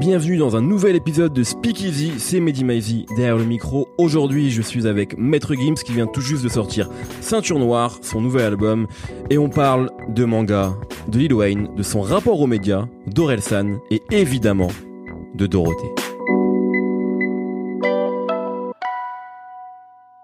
Bienvenue dans un nouvel épisode de Speakeasy, c'est Mehdi Maizy derrière le micro. Aujourd'hui, je suis avec Maître Gims qui vient tout juste de sortir Ceinture Noire, son nouvel album, et on parle de manga, de Lil Wayne, de son rapport aux médias, d'Orelsan et évidemment de Dorothée.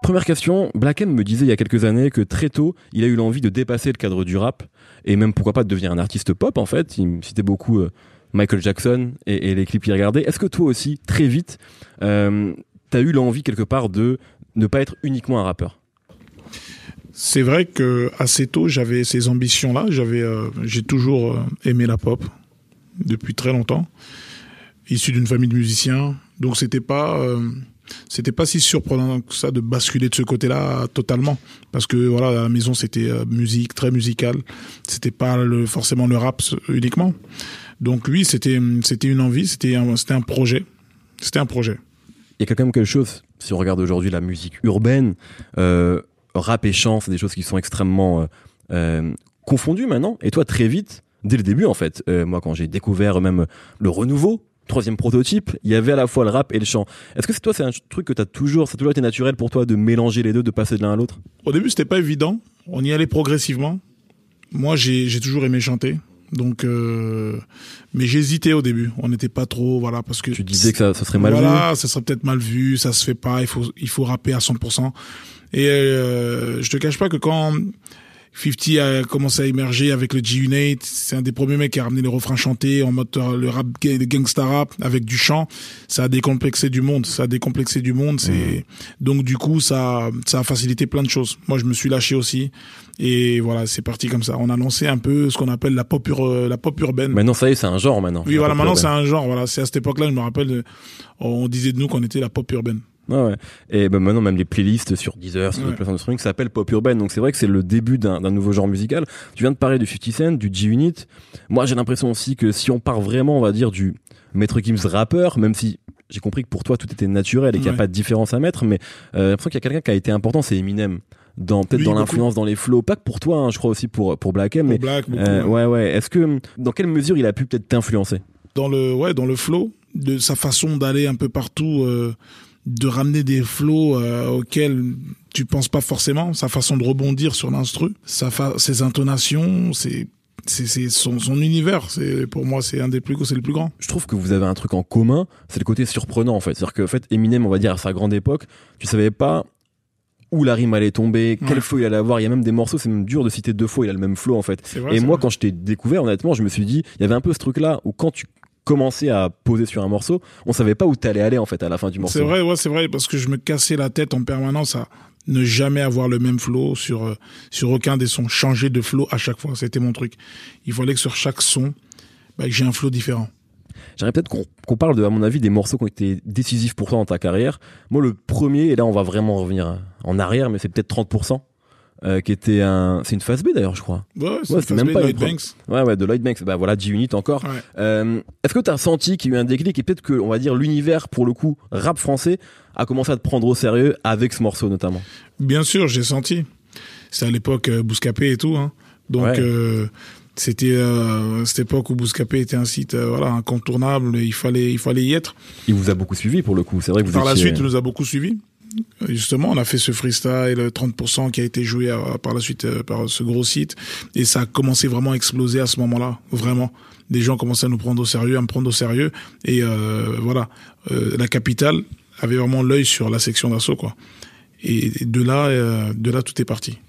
Première question, Black M me disait il y a quelques années que très tôt, il a eu l'envie de dépasser le cadre du rap et même pourquoi pas de devenir un artiste pop en fait. Il me citait beaucoup euh, Michael Jackson et, les clips qu'il regardait. Est-ce que toi aussi, très vite, euh, t'as eu l'envie quelque part de ne pas être uniquement un rappeur? C'est vrai que assez tôt, j'avais ces ambitions-là. J'avais, euh, j'ai toujours euh, aimé la pop depuis très longtemps. Issu d'une famille de musiciens, donc c'était pas c'était pas si surprenant que ça de basculer de ce côté-là totalement parce que voilà la maison c'était musique très musicale c'était pas forcément le rap uniquement donc oui, c'était c'était une envie, c'était un, c'était un projet, c'était un projet. Il y a quand même quelque chose. Si on regarde aujourd'hui la musique urbaine, euh, rap et chant, c'est des choses qui sont extrêmement euh, euh confondues maintenant. Et toi, très vite, dès le début en fait, euh, moi quand j'ai découvert même le renouveau, troisième prototype, il y avait à la fois le rap et le chant. Est-ce que c'est toi, c'est un truc que tu as toujours, ça a toujours été naturel pour toi de mélanger les deux, de passer de l'un à l'autre? Au début, c'était pas évident. On y allait progressivement. Moi, j'ai toujours aimé chanter. Donc, euh, mais j'hésitais au début. On n'était pas trop, voilà, parce que tu disais que ça, ça serait mal vu. Voilà, ça serait peut-être mal vu, ça se fait pas. Il faut, il faut rapper à 100%. Et euh, je te cache pas que quand 50 a commencé à émerger avec le G-Unit. C'est un des premiers mecs qui a ramené les refrains chantés en mode euh, le rap le gangsta rap avec du chant. Ça a décomplexé du monde. Ça a décomplexé du monde. C'est mmh. donc du coup ça ça a facilité plein de choses. Moi je me suis lâché aussi et voilà c'est parti comme ça. On a lancé un peu ce qu'on appelle la pop la pop urbaine. Maintenant ça y est c'est un genre maintenant. Oui voilà maintenant c'est un genre voilà c'est à cette époque-là je me rappelle on disait de nous qu'on était la pop urbaine. Ouais, ouais. Et ben maintenant, même les playlists sur Deezer, sur ouais. plateformes de streaming, s'appellent pop urbain. Donc c'est vrai que c'est le début d'un nouveau genre musical. Tu viens de parler du 50 Cent, du G-Unit. Moi, j'ai l'impression aussi que si on part vraiment, on va dire, du Maître Gims rappeur, même si j'ai compris que pour toi tout était naturel et qu'il n'y a pas de différence à mettre, mais euh, j'ai l'impression qu'il y a quelqu'un qui a été important, c'est Eminem dans peut-être dans l'influence dans les flows pas que pour toi hein, je crois aussi pour pour Black M mais Black, euh, ouais ouais est-ce que dans quelle mesure il a pu peut-être t'influencer? Dans le ouais dans le flow de sa façon d'aller un peu partout euh, de ramener des flots euh, auxquels tu penses pas forcément, sa façon de rebondir sur l'instru, sa ses intonations, c'est c'est son, son univers. C'est pour moi c'est un des plus c'est le plus grand. Je trouve que vous avez un truc en commun, c'est le côté surprenant en fait. C'est-à-dire que en fait Eminem, on va dire à sa grande époque, tu savais pas où la rime allait tomber, quel flow il allait avoir. Il y a même des morceaux, c'est même dur de citer deux fois, il a le même flow en fait. Vrai, et moi, vrai. quand je t'ai découvert, honnêtement, je me suis dit, il y avait un peu ce truc-là où quand tu commencer à poser sur un morceau, on savait pas où t'allais aller en fait à la fin du morceau. C'est vrai, ouais, c'est vrai parce que je me cassais la tête en permanence à ne jamais avoir le même flow sur euh, sur aucun des sons, changer de flow à chaque fois, c'était mon truc. Il fallait que sur chaque son, bah, que j'ai un flow différent. J'aimerais peut-être qu'on qu parle de, à mon avis, des morceaux qui ont été décisifs pour toi dans ta carrière. Moi, le premier, et là, on va vraiment revenir en arrière, mais c'est peut-être 30%. Euh, qui était un c'est une phase B d'ailleurs je crois. Ouais, c'est ouais, même B, pas Lloyd Banks. Ouais ouais de Lloyd Banks. Bah voilà G-Unit encore. Ouais. euh, est-ce que t'as senti qu'il y a eu un déclic et peut-être que on va dire l'univers pour le coup rap français a commencé à te prendre au sérieux avec ce morceau notamment? Bien sûr j'ai senti. C'est à l'époque euh, Bouscapé et tout hein. donc ouais. euh, c'était euh, cette époque où Bouscapé était un site euh, voilà incontournable. Il fallait il fallait y être. Il vous a beaucoup suivi pour le coup. C'est vrai que vous par étiez... la suite il nous a beaucoup suivi justement, on a fait ce freestyle 30% qui a été joué à, par la suite euh, par ce gros site et ça a commencé vraiment à exploser à ce moment-là, vraiment. Des gens commençaient à nous prendre au sérieux, à me prendre au sérieux et euh, voilà, euh, la capitale avait vraiment l'œil sur la section d'assaut quoi. Et de là, euh, de là tout est parti.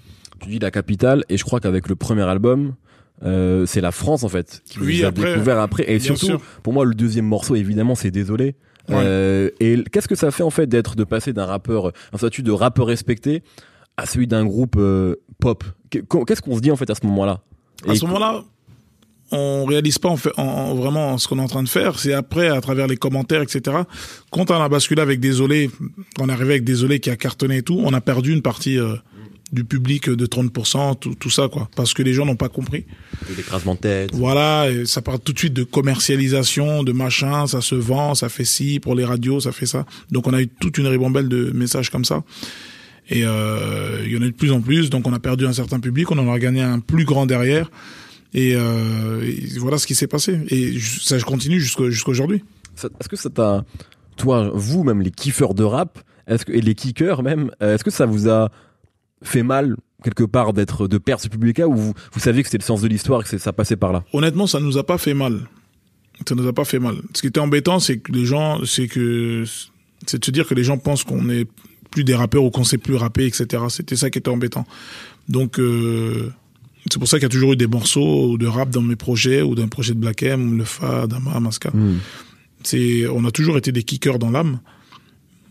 Tu dis la capitale et je crois qu'avec le premier album, euh, c'est la France en fait qui oui, vous a après, découvert après et surtout sûr. pour moi le deuxième morceau évidemment c'est désolé Ouais. Euh, et qu'est-ce que ça fait en fait d'être de passer d'un rappeur, un statut de rappeur respecté à celui d'un groupe euh, pop? Qu'est-ce qu'on se dit en fait à ce moment-là? À ce moment-là, on réalise pas en fait, en, en, vraiment ce qu'on est en train de faire. C'est après, à travers les commentaires, etc. Quand on a basculé avec Désolé, on est arrivé avec Désolé qui a cartonné et tout, on a perdu une partie euh, du public de 30%, tout, tout ça, quoi. Parce que les gens n'ont pas compris. L'écrasement de tête. Voilà, et ça part tout de suite de commercialisation, de machin, ça se vend, ça fait ci, pour les radios, ça fait ça. Donc on a eu toute une ribambelle de messages comme ça. Et euh, il y en a de plus en plus, donc on a perdu un certain public, on en a gagné un plus grand derrière. Et, euh, et voilà ce qui s'est passé. Et ça continue jusqu'au- jusqu'à aujourd'hui. Ça- Est-ce que ça t'a, toi, vous, même les kiffeurs de rap, est-ce que, et les kickers même, euh, est-ce que ça vous a fait mal quelque part d'être, de perdre ce public-là ou vous, vous saviez que c'était le sens de l'histoire et que ça passait par là? Honnêtement, ça nous a pas fait mal. Ça nous a pas fait mal. Ce qui était embêtant, c'est que les gens, c'est que, c'est de se dire que les gens pensent qu'on est plus des rappeurs ou qu'on sait plus rapper, etc. C'était ça qui était embêtant. Donc, euh, c'est pour ça qu'il y a toujours eu des morceaux de rap dans mes projets ou dans les projets de Black M, Le Fa, Dama, Maska. C'est, on a toujours été des kickers dans l'âme.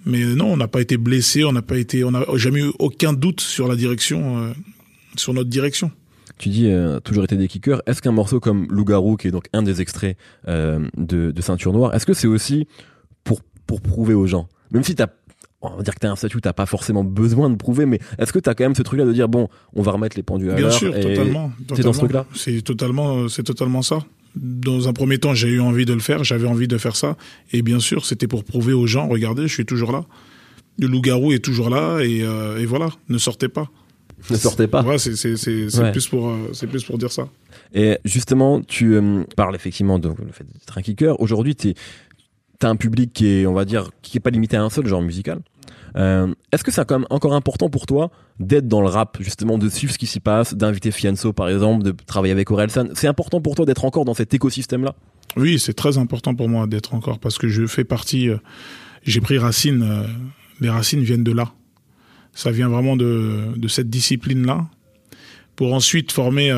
Mais non, on n'a pas été blessé, on n'a pas été, on n'a jamais eu aucun doute sur la direction, euh, sur notre direction. Tu dis euh, toujours été des kickers. Est-ce qu'un morceau comme Loup-garou, qui est donc un des extraits euh, de, de Ceinture Noire, est-ce que c'est aussi pour, pour prouver aux gens? Même si t'as, on va dire que t'as un statut, t'as pas forcément besoin de prouver, mais est-ce que t'as quand même ce truc-là de dire bon, on va remettre les pendules à Bien l'heure sûr, et- totalement. c'est dans ce truc-là? C'est totalement, c'est totalement ça. Dans un premier temps, j'ai eu envie de le faire, j'avais envie de faire ça, et bien sûr, c'était pour prouver aux gens, regardez, je suis toujours là. Le loup-garou est toujours là, et, euh, et voilà, ne sortez pas. Ne sortez pas. Ouais, c'est Ouais. plus pour euh, plus pour dire ça. Et justement, tu euh, parles effectivement de le fait d'être un kicker. Aujourd'hui, tu as un public qui est, on va dire, qui est pas limité à un seul genre musical. Euh, Est-ce que c'est quand même encore important pour toi d'être dans le rap, justement, de suivre ce qui s'y passe, d'inviter Fianso par exemple, de travailler avec Orelsan C'est important pour toi d'être encore dans cet écosystème-là? Oui, c'est très important pour moi d'être encore parce que je fais partie. euh, J'ai pris racine. euh, les racines viennent de là. Ça vient vraiment de, cette discipline-là. Pour ensuite former,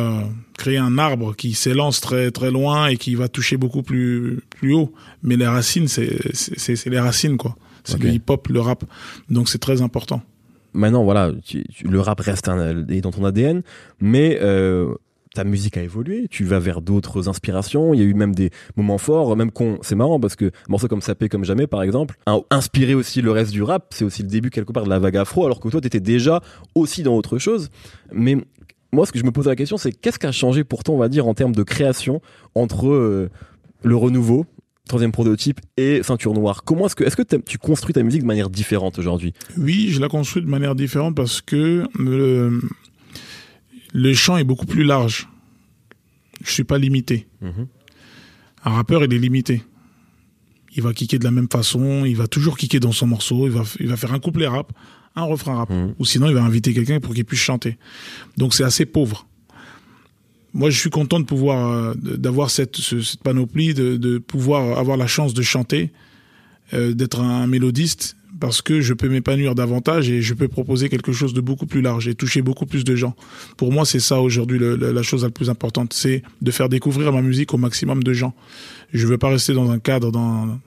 créer un arbre qui s'élance très très loin et qui va toucher beaucoup plus plus haut. Mais les racines, c'est c'est les racines quoi. C'est Ok. le hip-hop, le rap. Donc c'est très important. Maintenant, voilà, tu- tu- le rap reste un, dans ton ADN, mais euh, ta musique a évolué, tu vas vers d'autres inspirations, il y a eu même des moments forts, même qu'on, c'est marrant parce que un morceau comme Sapé comme jamais par exemple, a inspiré aussi le reste du rap, c'est aussi le début quelque part de la vague afro, alors que toi t'étais déjà aussi dans autre chose. Mais moi ce que je me pose la question c'est qu'est-ce qui a changé pour toi on va dire en termes de création entre euh, le renouveau troisième prototype et ceinture noire comment est-ce que est-ce que tu construis ta musique de manière différente aujourd'hui? Oui, je la construis de manière différente parce que le, le champ est beaucoup plus large. Je suis pas limité. Mhm. Un rappeur, il est limité. Il va kicker de la même façon, il va toujours kicker dans son morceau, il va, il va faire un couplet rap, un refrain rap. Mhm. Ou sinon, il va inviter quelqu'un pour qu'il puisse chanter. Donc, c'est assez pauvre. Moi, je suis content de pouvoir, euh, d'avoir cette, ce- cette panoplie, de, pouvoir avoir la chance de chanter, euh, d'être un mélodiste, parce que je peux m'épanouir davantage et je peux proposer quelque chose de beaucoup plus large et toucher beaucoup plus de gens. Pour moi, c'est ça aujourd'hui la chose la plus importante, c'est de faire découvrir ma musique au maximum de gens. Je veux pas rester dans un cadre, dans,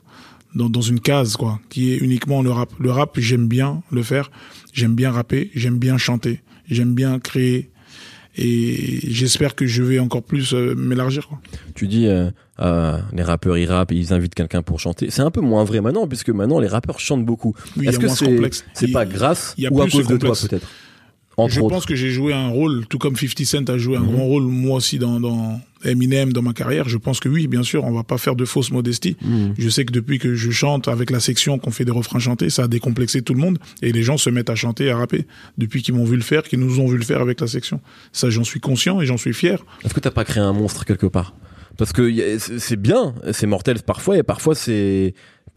dans, dans une case, quoi, qui est uniquement le rap. Le rap, j'aime bien le faire, j'aime bien rapper, j'aime bien chanter, j'aime bien créer. Et j'espère que je vais encore plus euh, m'élargir. Tu dis euh, euh, les rappeurs ils rappent et ils invitent quelqu'un pour chanter. C'est un peu moins vrai maintenant puisque maintenant les rappeurs chantent beaucoup. Oui, Est-ce que c'est pas grâce il y a ou à cause de toi peut-être? Entre je autres. pense que j'ai joué un rôle, tout comme 50 Cent a joué un Mhm. grand rôle, moi aussi, dans, dans Eminem, dans ma carrière. Je pense que oui, bien sûr, on va pas faire de fausse modestie. Mhm. Je sais que depuis que je chante avec la section, qu'on fait des refrains chantés, ça a décomplexé tout le monde. Et les gens se mettent à chanter, à rapper, depuis qu'ils m'ont vu le faire, qu'ils nous ont vu le faire avec la section. Ça, j'en suis conscient et j'en suis fier. Est-ce que t'as pas créé un monstre quelque part? Parce que c'est bien, c'est mortel parfois et parfois c'est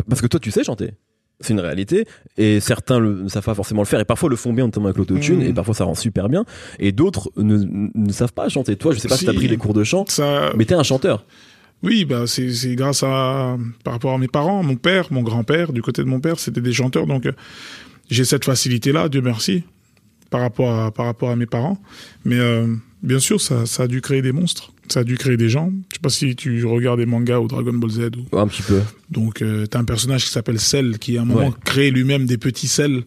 parce que toi tu sais chanter. C'est une réalité et certains ne savent pas forcément le faire et parfois le font bien notamment avec l'autotune Mhm. et parfois ça rend super bien et d'autres ne, ne savent pas chanter. Toi je sais pas si, Si. t'as pris des cours de chant Ça, mais t'es un chanteur. Oui, bah c'est c'est grâce à par rapport à mes parents, mon père, mon grand-père, du côté de mon père, c'était des chanteurs, donc euh, j'ai cette facilité là, Dieu merci, par rapport à par rapport à mes parents. Mais euh, bien sûr, ça ça a dû créer des monstres, ça a dû créer des gens. Je sais pas si tu regardes des mangas ou Dragon Ball Z. Ou... Un petit peu. Donc euh, t'as un personnage qui s'appelle Cell, qui à un moment Ouais. crée lui-même des petits Cell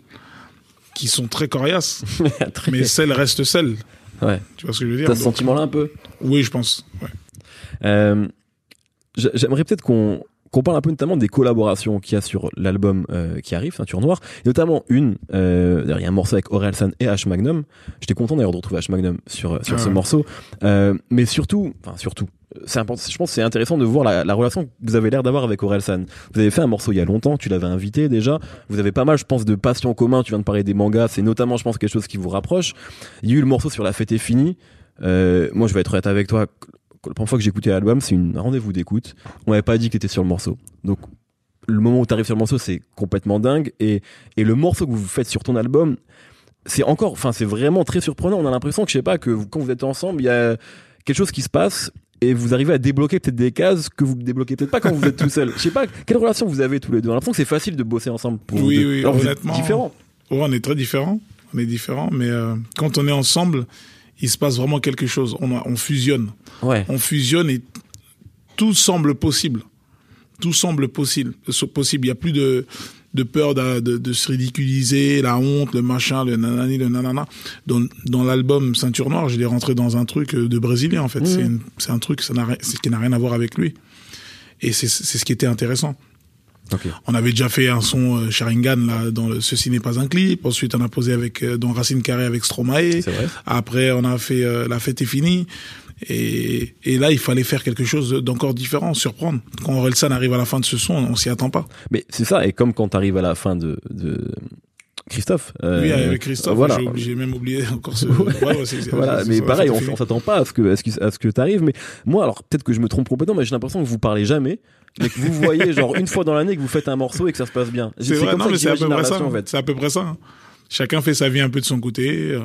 qui sont très coriaces, Très- mais Cell reste Cell. Ouais. Tu vois ce que je veux dire? T'as ce Donc, sentiment là un peu? Oui, je pense. Ouais. Euh, j'a- J'aimerais peut-être qu'on qu'on parle un peu notamment des collaborations qu'il y a sur l'album euh, qui arrive, Ceinture Noire, notamment une, euh, il y a un morceau avec Orelsan et H Magnum. J'étais content d'ailleurs de retrouver H Magnum sur sur Ah ce morceau, euh, mais surtout, enfin surtout, c'est important. Je pense que c'est intéressant de voir la, la relation que vous avez l'air d'avoir avec Orelsan. Vous avez fait un morceau il y a longtemps, tu l'avais invité déjà. Vous avez pas mal, je pense, de passions communs. Tu viens de parler des mangas, c'est notamment, je pense, quelque chose qui vous rapproche. Il y a eu le morceau sur La fête est finie. Euh, moi, je vais être honnête avec toi. La première fois que j'ai écouté l'album, c'est une un rendez-vous d'écoute. On m'avait pas dit que t'étais sur le morceau. Donc, le moment où t'arrives sur le morceau, c'est complètement dingue. Et, et le morceau que vous faites sur ton album, c'est encore, enfin, c'est vraiment très surprenant. On a l'impression que, je sais pas, que vous- quand vous êtes ensemble, il y a quelque chose qui se passe et vous arrivez à débloquer peut-être des cases que vous ne débloquez peut-être pas quand vous êtes tout seul. Je sais pas, quelle relation vous avez tous les deux? On a l'impression que c'est facile de bosser ensemble pour vous Oui, deux. oui, Alors, vous êtes honnêtement. différents. Ouais, on est très différents. On est différents, mais euh, quand on est ensemble, il se passe vraiment quelque chose. On, a- on fusionne. Ouais. On fusionne et tout semble possible. Tout semble possible. possible. Il n'y a plus de, de peur de, de, de se ridiculiser, la honte, le machin, le nanani, le nanana. Dans, dans l'album Ceinture Noire, je l'ai rentré dans un truc de brésilien, en fait. C'est une- C'est un truc ça qui n'a rien à voir avec lui. Et c'est ce qui était intéressant. On avait déjà fait un son euh, Sharingan là dans le Ceci n'est pas un clip. Ensuite, on a posé avec euh, dans Racine Carrée avec Stromae. C'est vrai. Après, on a fait euh, La fête est finie. Et, et là, il fallait faire quelque chose d'encore différent, surprendre. Quand Orelsan arrive à la fin de ce son, on s'y attend pas. Mais c'est ça. Et comme quand t'arrives à la fin de, de Christophe. euh, oui, avec Christophe, Voilà. j'ai même oublié encore ce. Ouais, ouais, Voilà, mais pareil, on s'attend pas à ce que à ce que, à ce que t'arrives. Mais moi, alors peut-être que je me trompe complètement, mais j'ai l'impression que vous parlez jamais, mais que vous voyez genre une fois dans l'année que vous faites un morceau et que ça se passe bien. C'est vrai, comme non, ça mais c'est à peu près ça. en fait. C'est à peu près ça. hein. Chacun fait sa vie un peu de son côté.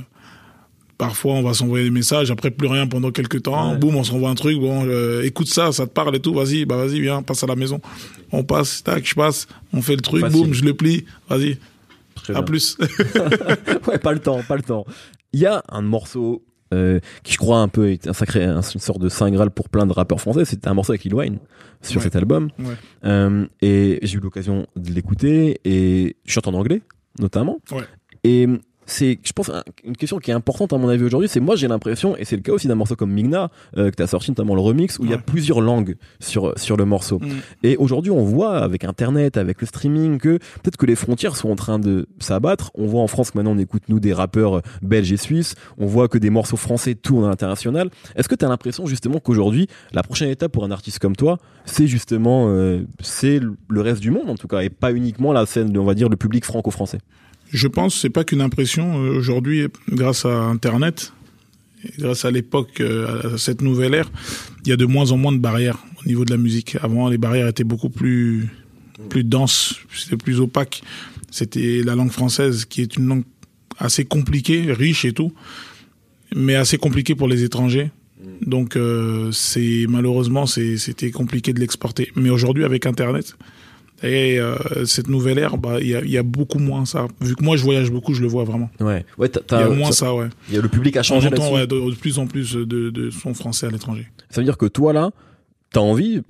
Parfois, on va s'envoyer des messages, après plus rien pendant quelques temps. Ouais. Boum, on s'envoie un truc. Bon, euh, écoute ça, ça te parle et tout. Vas-y, bah vas-y, viens, passe à la maison. On passe, tac, je passe. On fait le truc, Facile. boum, je le plie. Vas-y, à plus. ouais, pas le temps, pas le temps. Il y a un morceau euh, qui, je crois, un peu est un sacré, un- une sorte de saint graal pour plein de rappeurs français. C'était un morceau avec Lil Wayne sur Ouais. cet album. Ouais. Euh, et j'ai eu l'occasion de l'écouter et je chante en anglais, notamment. Ouais. Et c'est, je pense, un- une question qui est importante à mon avis aujourd'hui, c'est moi j'ai l'impression, et c'est le cas aussi d'un morceau comme Migna, euh, que t'as sorti notamment le remix, où il y a plusieurs langues sur, sur le morceau. Mm. Et aujourd'hui, on voit avec Internet, avec le streaming, que peut-être que les frontières sont en train de s'abattre. On voit en France que maintenant on écoute nous des rappeurs euh, belges et suisses. On voit que des morceaux français tournent à l'international. Est-ce que tu as l'impression justement qu'aujourd'hui, la prochaine étape pour un artiste comme toi, c'est justement euh, c'est le reste du monde en tout cas, et pas uniquement la scène, on va dire, le public franco-français? Je pense, c'est pas qu'une impression. Euh, Aujourd'hui, grâce à Internet, et grâce à l'époque, euh, à cette nouvelle ère, il y a de moins en moins de barrières au niveau de la musique. Avant, les barrières étaient beaucoup plus, plus denses, c'était plus opaque. C'était la langue française qui est une langue assez compliquée, riche et tout, mais assez compliquée pour les étrangers. Donc, euh, c'est malheureusement, c'était compliqué de l'exporter. Mais aujourd'hui, avec Internet, et euh, cette nouvelle ère, bah, il y, a, y a beaucoup moins ça. Vu que moi, je voyage beaucoup, je le vois vraiment. Ouais, Il y a moins ça- ça, ouais. y a le public a changé ouais, de, de plus en plus de, de sons français à l'étranger. Ça veut dire que toi là, t'as envie,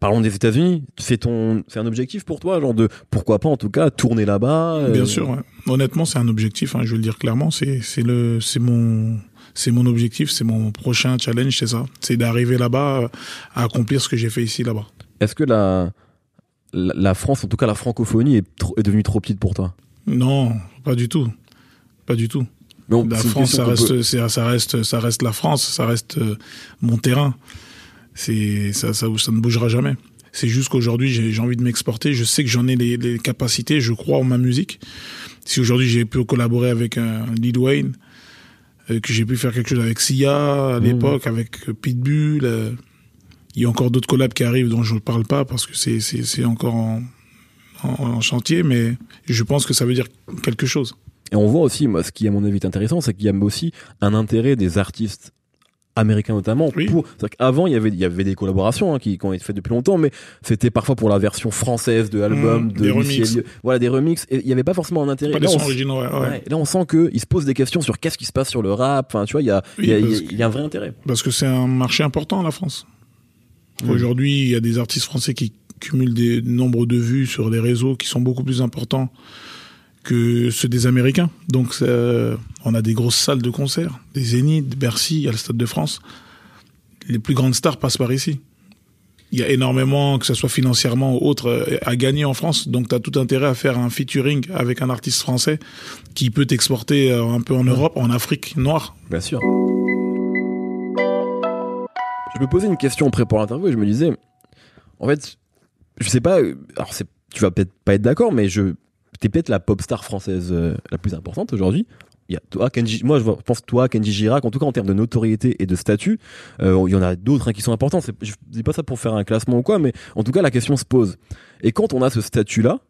parlons des États-Unis, c'est ton, c'est un objectif pour toi, genre de pourquoi pas en tout cas tourner là-bas. euh, Bien sûr, ouais. honnêtement, c'est un objectif. Hein, je vais le dire clairement. C'est c'est le c'est mon c'est mon objectif, c'est mon prochain challenge, c'est ça. C'est d'arriver là-bas à accomplir ce que j'ai fait ici là-bas. Est-ce que la, la France, en tout cas la francophonie, est, trop- est devenue trop petite pour toi? Non, pas du tout, pas du tout. Mais on- La France, ça reste, peut- ça reste, ça reste la France, ça reste euh, mon terrain. C'est ça, ça, ça ne bougera jamais. C'est juste qu'aujourd'hui, j'ai envie de m'exporter. Je sais que j'en ai les, les capacités. Je crois en ma musique. Si aujourd'hui j'ai pu collaborer avec un Lil Wayne, euh, que j'ai pu faire quelque chose avec Sia à Mmh. l'époque, avec euh, Pitbull, euh, il y a encore d'autres collabs qui arrivent dont je ne parle pas parce que c'est encore en, en, en chantier, mais je pense que ça veut dire quelque chose. Et on voit aussi, moi, ce qui à mon avis est intéressant, c'est qu'il y a aussi un intérêt des artistes américains notamment Oui. pour qu'avant il y avait il y avait des collaborations hein, qui, qui ont été faites depuis longtemps mais c'était parfois pour la version française de l'album Mmh, de des. Elliott. voilà des remixes et il y avait pas forcément un intérêt Pas Là, des on sons originaux, ouais, ouais. ouais, là on sent que il se pose des questions sur qu'est-ce qui se passe sur le rap enfin tu vois il y a Oui, il y, y a un vrai intérêt Parce que c'est un marché important, la France. Mm. Aujourd'hui, il y a des artistes français qui cumulent des nombres de vues sur les réseaux qui sont beaucoup plus importants que ceux des Américains. Donc, euh, on a des grosses salles de concert, des Zénith, Bercy, il y a le Stade de France. Les plus grandes stars passent par ici. il y a énormément, que ce soit financièrement ou autre, à gagner en France. Donc, tu as tout intérêt à faire un featuring avec un artiste français qui peut t'exporter euh, un peu en Europe, en Afrique noire. Bien sûr. Me posais une question en préparant l'interview et je me disais, en fait, je sais pas, euh, alors c'est, tu vas peut-être pas être d'accord, mais je, t'es peut-être la pop star française euh, la plus importante aujourd'hui. Il y toi, Kenji, moi je pense toi, Kenji Girac, en tout cas en termes de notoriété et de statut, euh, il y en a d'autres hein, qui sont importants. C'est- Je dis pas ça pour faire un classement ou quoi, mais en tout cas la question se pose. Et quand on a ce statut-là,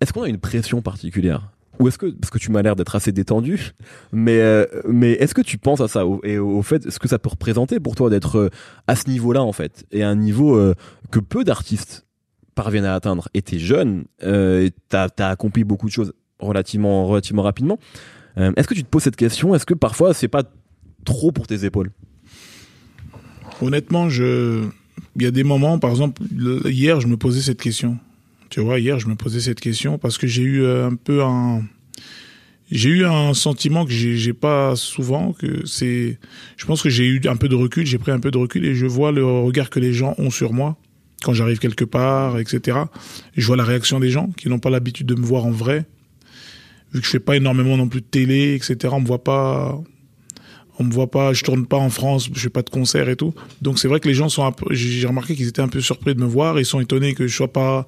est-ce qu'on a une pression particulière? Ou est-ce que parce que tu m'as l'air d'être assez détendu, mais euh, mais est-ce que tu penses à ça et au fait ce que ça peut représenter pour toi d'être euh, à ce niveau-là en fait et à un niveau euh, que peu d'artistes parviennent à atteindre? Et t'es jeune, euh, t'as as accompli beaucoup de choses relativement relativement rapidement. Euh, est-ce que tu te poses cette question? Est-ce que parfois c'est pas trop pour tes épaules? Honnêtement, je, il y a des moments, par exemple, le- hier, je me posais cette question. Tu vois, hier, je me posais cette question parce que j'ai eu euh, un peu un, j'ai eu un sentiment que j'ai pas souvent, que c'est, je pense que j'ai eu un peu de recul, j'ai pris un peu de recul et je vois le regard que les gens ont sur moi quand j'arrive quelque part, etc. Je vois la réaction des gens qui n'ont pas l'habitude de me voir en vrai. Vu que je fais pas énormément non plus de télé, etc. On me voit pas, on me voit pas, je tourne pas en France, je fais pas de concert et tout. Donc c'est vrai que les gens sont j'ai remarqué qu'ils étaient un peu surpris de me voir, ils sont étonnés que je sois pas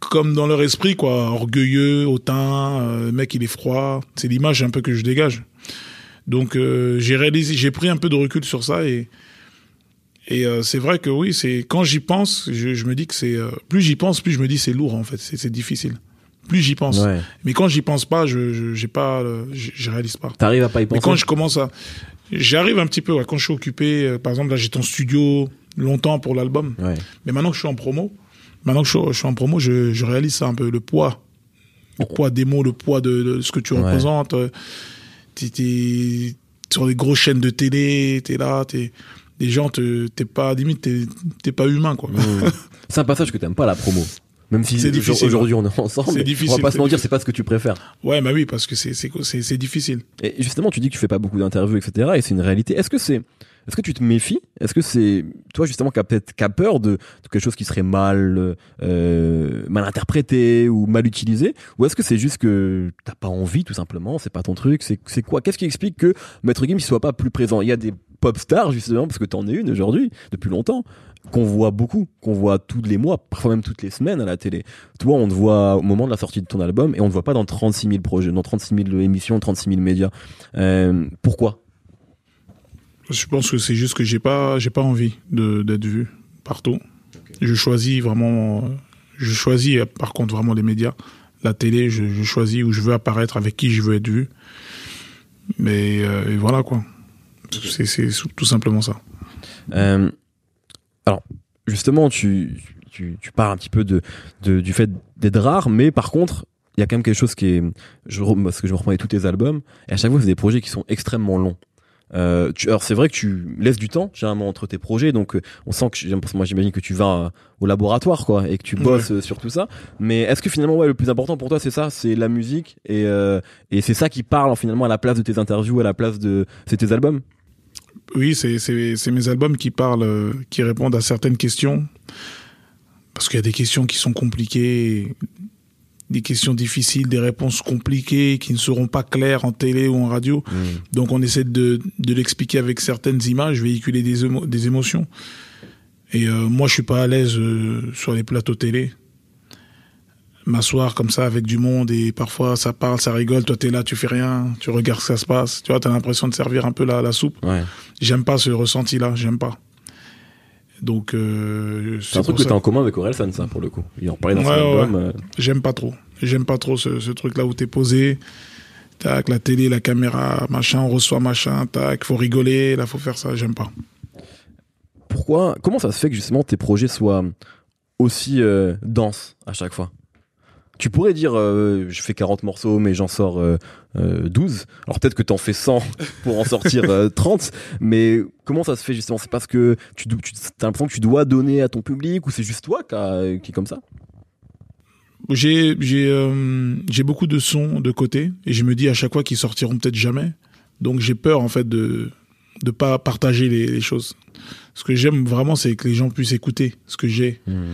comme dans leur esprit quoi, orgueilleux, hautain, euh, mec il est froid, c'est l'image un peu que je dégage. Donc euh, j'ai réalisé, j'ai pris un peu de recul sur ça et et euh, c'est vrai que oui, c'est quand j'y pense, je, je me dis que c'est euh, plus j'y pense, plus je me dis c'est lourd en fait, c'est difficile. Plus j'y pense. Ouais. Mais quand j'y pense pas, je j'ai pas, je, je réalise pas. T'arrives à pas y Mais penser? quand je commence à. J'arrive un petit peu, ouais, quand je suis occupé, par exemple, là, j'étais en studio longtemps pour l'album. Ouais. Mais maintenant que je suis en promo, maintenant que je, suis- je suis en promo, je, je réalise ça un peu, le poids. Le poids des mots, le poids de, de ce que tu Ouais. représentes. euh, T'es, t'es sur des grosses chaînes de télé, t'es là, t'es, les gens, te- t'es pas, limite, t'es, t'es pas humain, quoi. Mmh. C'est un passage que t'aimes pas la promo. Même si C'est difficile. aujourd'hui on est ensemble, C'est difficile, on va pas se mentir, c'est pas ce que tu préfères. Ouais, bah oui, parce que c'est, c'est, c'est, c'est difficile. Et justement, tu dis que tu fais pas beaucoup d'interviews, etc. Et c'est une réalité. Est-ce que c'est, est-ce que tu te méfies? Est-ce que c'est toi justement qui a peut-être qui peur de, quelque chose qui serait mal, euh, mal interprété ou mal utilisé, ou est-ce que c'est juste que t'as pas envie tout simplement, c'est pas ton truc, c'est quoi? Qu'est-ce qui explique que Maître Gims il soit pas plus présent? Il y a des pop stars justement parce que t'en es une aujourd'hui depuis longtemps qu'on voit beaucoup, qu'on voit tous les mois, parfois même toutes les semaines à la télé. Toi, on te voit au moment de la sortie de ton album et on te voit pas dans 36 000 projets, dans 36 000 émissions, 36 000 médias. Euh, pourquoi? Je pense que c'est juste que j'ai pas, j'ai pas envie de d'être vu partout. Je choisis vraiment, euh, je choisis euh, par contre vraiment les médias, la télé. Je, je choisis où je veux apparaître, avec qui je veux être vu. Mais euh, et voilà quoi. C'est c'est tout simplement ça. Euh, Alors, justement, tu, tu, tu parles un petit peu de, de, du fait d'être rare, mais par contre, il y a quand même quelque chose qui est... Je, parce que je me reprenais tous tes albums, et à chaque fois, c'est des projets qui sont extrêmement longs. Euh, tu, alors c'est vrai que tu laisses du temps généralement entre tes projets, donc euh, on sent que moi j'imagine que tu vas euh, au laboratoire quoi et que tu bosses sur tout ça. Mais est-ce que finalement ouais le plus important pour toi c'est ça, c'est la musique et euh, et c'est ça qui parle finalement à la place de tes interviews, à la place de c'est tes albums? Oui, c'est c'est mes albums qui parlent, qui répondent à certaines questions. Parce qu'il y a des questions qui sont compliquées, des questions difficiles, des réponses compliquées qui ne seront pas claires en télé ou en radio. Donc on essaie de, de l'expliquer avec certaines images, véhiculer des, émo- des émotions. Et euh, moi, je suis pas à l'aise euh, sur les plateaux télé. M'asseoir comme ça avec du monde et parfois ça parle, ça rigole, toi t'es là, tu fais rien, tu regardes ce que ça se passe, tu vois, t'as l'impression de servir un peu la, la soupe. Ouais. J'aime pas ce ressenti-là, j'aime pas. Donc, euh, C'est un truc que ça- t'as en commun avec Orelsan ça pour le coup. Il en parlait dans son Ouais, ouais, album. euh, J'aime pas trop. J'aime pas trop ce, ce truc-là où t'es posé. Tac, la télé, la caméra, machin, on reçoit machin, tac, faut rigoler, là, faut faire ça, j'aime pas. pourquoi comment ça se fait que justement tes projets soient aussi euh, denses à chaque fois? Tu pourrais dire euh, je fais 40 morceaux mais j'en sors euh, euh, 12 alors peut-être que t'en fais 100 pour en sortir euh, 30 mais comment ça se fait justement? C'est parce que tu, tu as l'impression que tu dois donner à ton public ou c'est juste toi qui, a- qui est comme ça? J'ai, j'ai, euh, j'ai beaucoup de sons de côté et je me dis à chaque fois qu'ils sortiront peut-être jamais. Donc j'ai peur, en fait, de, de pas partager les, les choses. Ce que j'aime vraiment, c'est que les gens puissent écouter ce que j'ai, Hmm.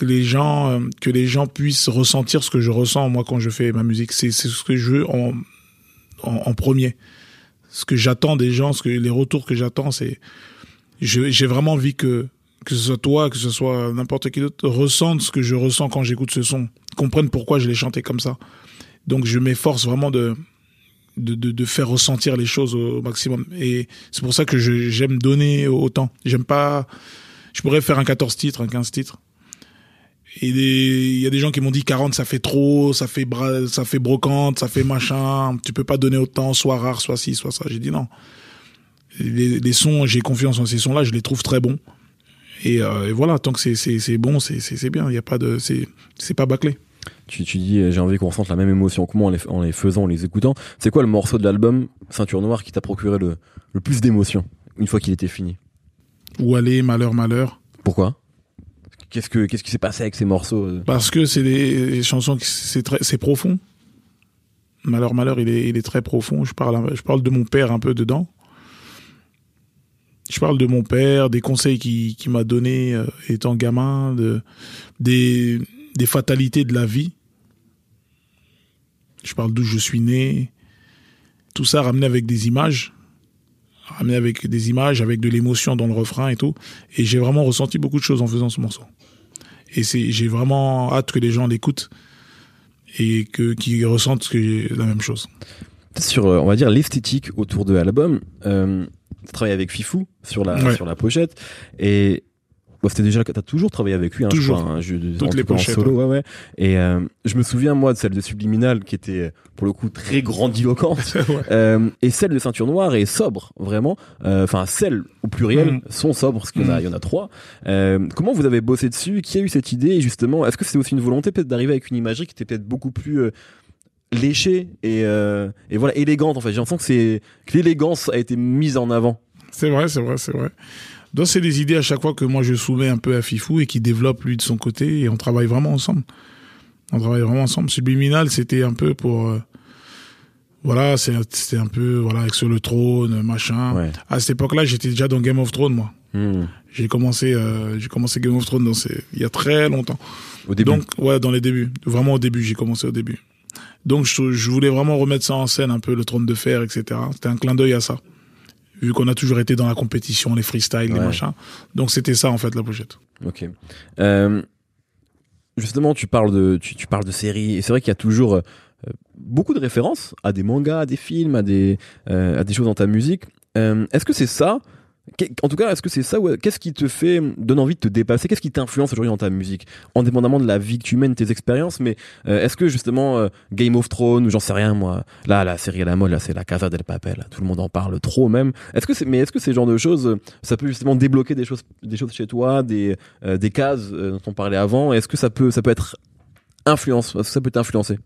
Que les gens, euh, que les gens puissent ressentir ce que je ressens moi quand je fais ma musique. C'est ce que je veux en, en, premier. Ce que j'attends des gens, ce que les retours que j'attends, c'est j'ai vraiment envie que que ce soit toi, que ce soit n'importe qui d'autre, ressente ce que je ressens quand j'écoute ce son, comprenne pourquoi je l'ai chanté comme ça. Donc je m'efforce vraiment de, de, de, de faire ressentir les choses au maximum. Et c'est pour ça que j'aime donner autant. J'aime pas... Je pourrais faire un 14 titres, un 15 titres. Et il y a des gens qui m'ont dit 40 ça fait trop, ça fait bra- ça fait brocante, ça fait machin, tu peux pas donner autant, soit rare, soit ci, soit ça. J'ai dit non. Les, les sons, j'ai confiance en ces sons-là, je les trouve très bons. Et, euh, et voilà, tant que c'est bon, c'est bien. Il y a pas de c'est pas bâclé. Tu, tu dis, euh, j'ai envie qu'on ressente la même émotion que moi en les, en les faisant, en les écoutant. C'est quoi le morceau de l'album Ceinture Noire qui t'a procuré le, le plus d'émotion une fois qu'il était fini? Où aller, malheur, malheur. Pourquoi? Qu'est-ce que qu'est-ce qui s'est passé avec ces morceaux euh? Parce que c'est des, chansons qui c'est très c'est profond. Malheur, malheur, il est il est très profond. Je parle je parle de mon père un peu dedans. Je parle de mon père, des conseils qu'il qui m'a donné euh, étant gamin, de des des fatalités de la vie. Je parle d'où je suis né. Tout ça ramené avec des images, ramené avec des images, avec de l'émotion dans le refrain et tout. Et j'ai vraiment ressenti beaucoup de choses en faisant ce morceau. Et c'est, j'ai vraiment hâte que les gens l'écoutent et que qu'ils ressentent que la même chose. Sur, euh, on va dire, l'esthétique autour de l'album, euh, tu travailles avec Fifou sur la, Ouais. sur la pochette. Et bon, c'était déjà, t'as toujours travaillé avec lui, hein, Toujours. je crois, hein, je- Toutes les pochettes, solo, ouais, ouais. Et euh, je me souviens, moi, de celle de Subliminal qui était, pour le coup, très grandiloquente. Ouais. Euh, et celle de Ceinture Noire est sobre, vraiment. Euh, Enfin, celles au pluriel Mm. sont sobres, parce qu'il y en a, Mm. il y en a trois. Euh, comment vous avez bossé dessus? Qui a eu cette idée? Et justement, est-ce que c'est aussi une volonté peut-être d'arriver avec une imagerie qui était peut-être beaucoup plus euh, léchée et, euh, et voilà élégante en fait? J'ai l'impression que c'est que l'élégance a été mise en avant. C'est vrai, c'est vrai, c'est vrai. Donc c'est des idées à chaque fois que moi je soumets un peu à Fifou et qui développe lui de son côté et on travaille vraiment ensemble. On travaille vraiment ensemble. Subliminal, c'était un peu pour euh, voilà, c'était un peu voilà avec sur le trône, machin. Ouais. À cette époque-là, j'étais déjà dans Game of Thrones moi. Hmm. J'ai commencé euh, j'ai commencé Game of Thrones dans ces- il y a très longtemps. Au début. Donc, ouais, dans les débuts. Vraiment au début, j'ai commencé au début. Donc, je, je voulais vraiment remettre ça en scène, un peu le trône de fer, etc. C'était un clin d'œil à ça. Vu qu'on a toujours été dans la compétition, les freestyles, les machins. Donc, c'était ça, en fait, la pochette. Ok. Euh, justement, tu parles de tu, tu parles de séries et c'est vrai qu'il y a toujours euh, beaucoup de références à des mangas, à des films, à des euh, à des choses dans ta musique. Est-ce que c'est ça En tout cas, est-ce que c'est ça ou qu'est-ce qui te fait donne envie de te dépasser? Qu'est-ce qui t'influence aujourd'hui dans ta musique, indépendamment de la vie que tu mènes, tes expériences Mais euh, est-ce que justement euh, Game of Thrones ou j'en sais rien moi, là la série à la mode, là c'est la Casa del Papel, tout le monde en parle trop même. Est-ce que c'est mais est-ce que ces genres de choses, euh, ça peut justement débloquer des choses, des choses chez toi, des des cases dont on parlait avant? Est-ce que ça peut ça peut être influence Est-ce que ça peut t'influencer?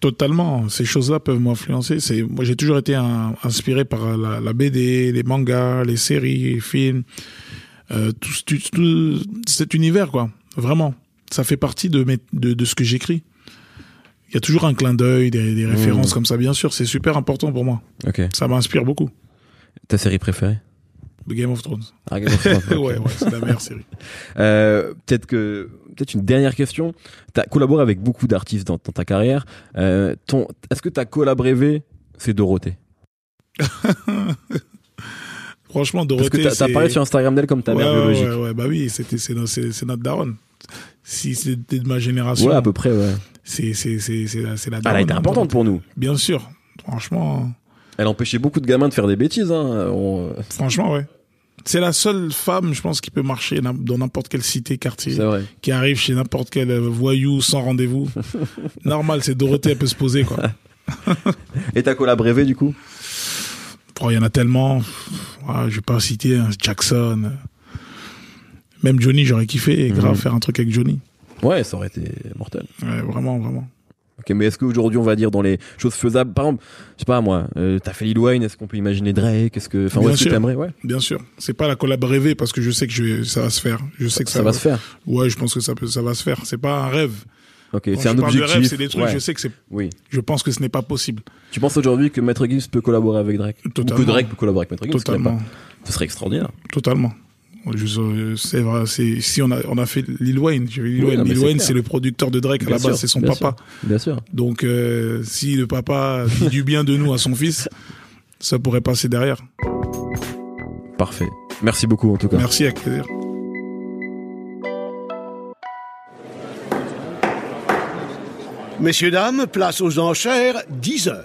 Totalement. Ces choses-là peuvent m'influencer. C'est, moi, j'ai toujours été un- inspiré par la, la BD, les mangas, les séries, les films, euh, tout, ce- tout, tout cet univers, quoi. Vraiment. Ça fait partie de, mes, de, de ce que j'écris. Il y a toujours un clin d'œil, des, des références comme ça, bien sûr. C'est super important pour moi. Ça m'inspire beaucoup. Ta série préférée? Game of Thrones. Ah, Game of Thrones, ouais, ouais, c'est la meilleure série. Euh, peut-être que peut-être une dernière question. Tu as collaboré avec beaucoup d'artistes dans, dans ta carrière. Euh, ton, est-ce que ta collab rêvée, c'est Dorothée Franchement, Parce que Dorothée, t'as, parlé sur Instagram d'elle comme ta ouais, mère biologique. ouais, ouais, bah oui, c'était, c'est, no- c'est, c'est notre daronne. Si c'était de ma génération, Ouais, à peu près, ouais. c'est, c'est, c'est, c'est la, c'est la Elle daronne. a été importante pour nous. Bien sûr. Franchement, Elle empêchait beaucoup de gamins de faire des bêtises. Hein. On- franchement, ouais. C'est la seule femme, je pense, qui peut marcher dans n'importe quelle cité, quartier, C'est vrai. qui arrive chez n'importe quel euh, voyou sans rendez-vous. Normal, c'est Dorothée, elle peut se poser, quoi. Et ta collab rêvée, du coup? Oh, Il y en a tellement. Je vais pas citer hein, Jackson. Même Johnny, j'aurais kiffé, grave, Mhm. faire un truc avec Johnny. Ouais, ça aurait été mortel. Ouais, vraiment, vraiment. Mais est-ce qu'aujourd'hui, on va dire dans les choses faisables, par exemple, je sais pas moi, euh, t'as fait Lil Wayne, est-ce qu'on peut imaginer Drake Est-ce que, enfin, est-ce que t'aimerais Ouais, Bien sûr. C'est pas la collab rêvée parce que je sais que je ça va se faire. Je sais que ça va se faire. Ouais, je pense que ça peut, ça va se faire. C'est pas un rêve. Ok, c'est je un de objectif. rêve, c'est des trucs, ouais. je sais que c'est, Oui. je pense que ce n'est pas possible. Tu penses aujourd'hui que Maître Gims peut collaborer avec Drake? Totalement. Ou que Drake peut collaborer avec Maître sais Totalement. Ce serait extraordinaire. Totalement. C'est vrai, c'est, si on a, on a fait Lil Wayne, Lil Oui, Wayne. Wayne, c'est le producteur de Drake à Bien la base, c'est son bien papa. sûr, Bien sûr. Donc, euh, si le papa dit du bien de nous à son fils, ça pourrait passer derrière. Parfait. Merci beaucoup en tout cas. Merci, avec plaisir. Messieurs, dames, place aux enchères, 10 heures.